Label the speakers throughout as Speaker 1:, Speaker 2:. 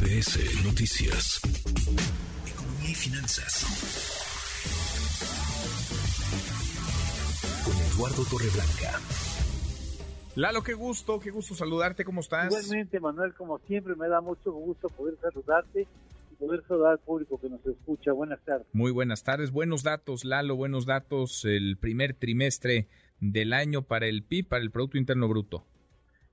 Speaker 1: MBS Noticias. Economía y finanzas. Con Eduardo Torreblanca.
Speaker 2: Lalo, qué gusto, qué gusto saludarte, ¿cómo estás?
Speaker 3: Igualmente, Manuel, como siempre, me da mucho gusto poder saludarte y poder saludar al público que nos escucha. Buenas tardes.
Speaker 2: Muy buenas tardes, buenos datos, Lalo, buenos datos, el primer trimestre del año para el PIB, para el Producto Interno Bruto.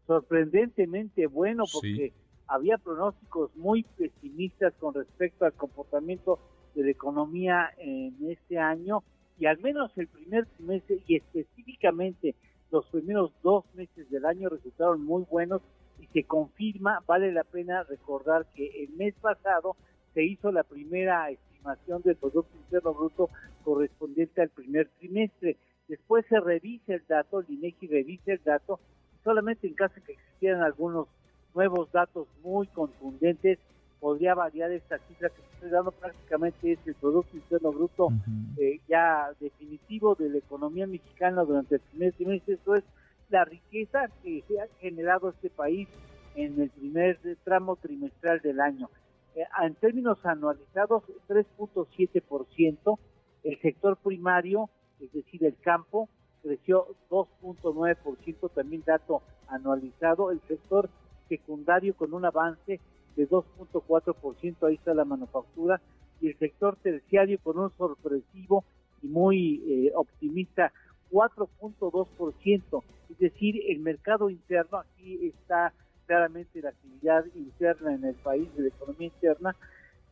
Speaker 3: Sorprendentemente bueno porque había pronósticos muy pesimistas con respecto al comportamiento de la economía en este año y al menos el primer trimestre y específicamente los primeros dos meses del año resultaron muy buenos y se confirma, vale la pena recordar que el mes pasado se hizo la primera estimación del Producto Interno Bruto correspondiente al primer trimestre. Después se revisa el dato, el INEGI revisa el dato, solamente en caso de que existieran algunos nuevos datos muy contundentes, podría variar esta cifra que estoy dando prácticamente es el Producto Interno Bruto eh, ya definitivo de la economía mexicana durante el primer trimestre. Esto es la riqueza que se ha generado este país en el primer tramo trimestral del año. Eh, en términos anualizados, 3.7%. El sector primario, es decir, el campo, creció 2.9%, también dato anualizado. El sector secundario con un avance de 2.4%, ahí está la manufactura, y el sector terciario con un sorpresivo y muy eh, optimista 4.2%, es decir, el mercado interno, aquí está claramente la actividad interna en el país, de la economía interna,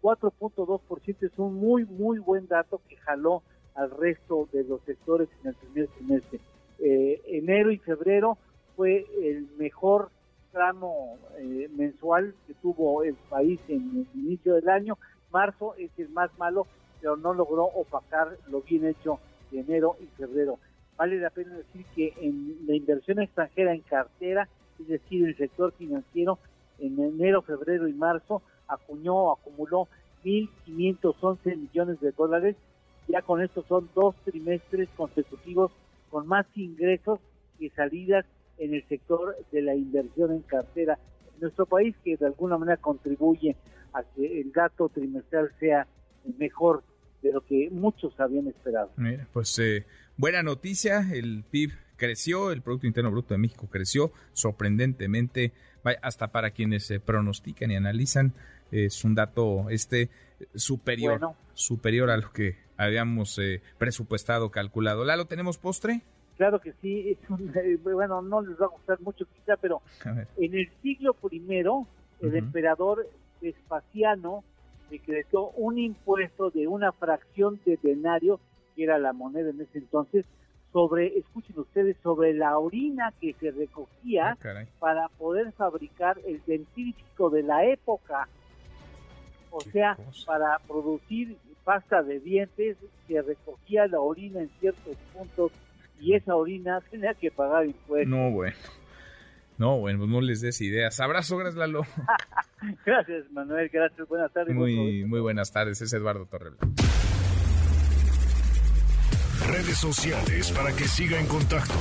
Speaker 3: 4.2% es un muy, muy buen dato que jaló al resto de los sectores en el primer trimestre. Eh, enero y febrero fue el mejor tramo eh, mensual que tuvo el país en el inicio del año. Marzo es el más malo, pero no logró opacar lo bien hecho de enero y febrero. Vale la pena decir que en la inversión extranjera en cartera, es decir, el sector financiero, en enero, febrero y marzo acuñó, acumuló 1.511 millones de dólares. Ya con esto son dos trimestres consecutivos con más ingresos que salidas en el sector de la inversión en cartera en nuestro país, que de alguna manera contribuye a que el dato trimestral sea mejor de lo que muchos habían esperado.
Speaker 2: Mira, pues eh, buena noticia, el PIB creció, el Producto Interno Bruto de México creció sorprendentemente, hasta para quienes se pronostican y analizan, es un dato este superior, superior a lo que habíamos eh, presupuestado, calculado. ¿Lalo, tenemos postre?
Speaker 3: Claro que sí, es un, eh, bueno, no les va a gustar mucho quizá, pero en el siglo primero, el emperador Vespasiano decretó un impuesto de una fracción de denario, que era la moneda en ese entonces, sobre, escuchen ustedes, sobre la orina que se recogía
Speaker 2: Ah,
Speaker 3: para poder fabricar el dentífrico de la época. O
Speaker 2: Qué
Speaker 3: sea,
Speaker 2: cosa.
Speaker 3: para producir pasta de dientes se recogía la orina en ciertos puntos y esa orina tenía que pagar impuestos.
Speaker 2: No, bueno. No, bueno, pues no les des ideas. Abrazo, gracias, Lalo.
Speaker 3: Gracias, Manuel. Gracias. Buenas tardes.
Speaker 2: Muy, muy buenas tardes. Es Eduardo Torreblanca.
Speaker 1: Redes sociales para que siga en contacto: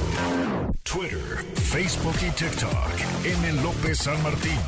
Speaker 1: Twitter, Facebook y TikTok. M. López San Martín.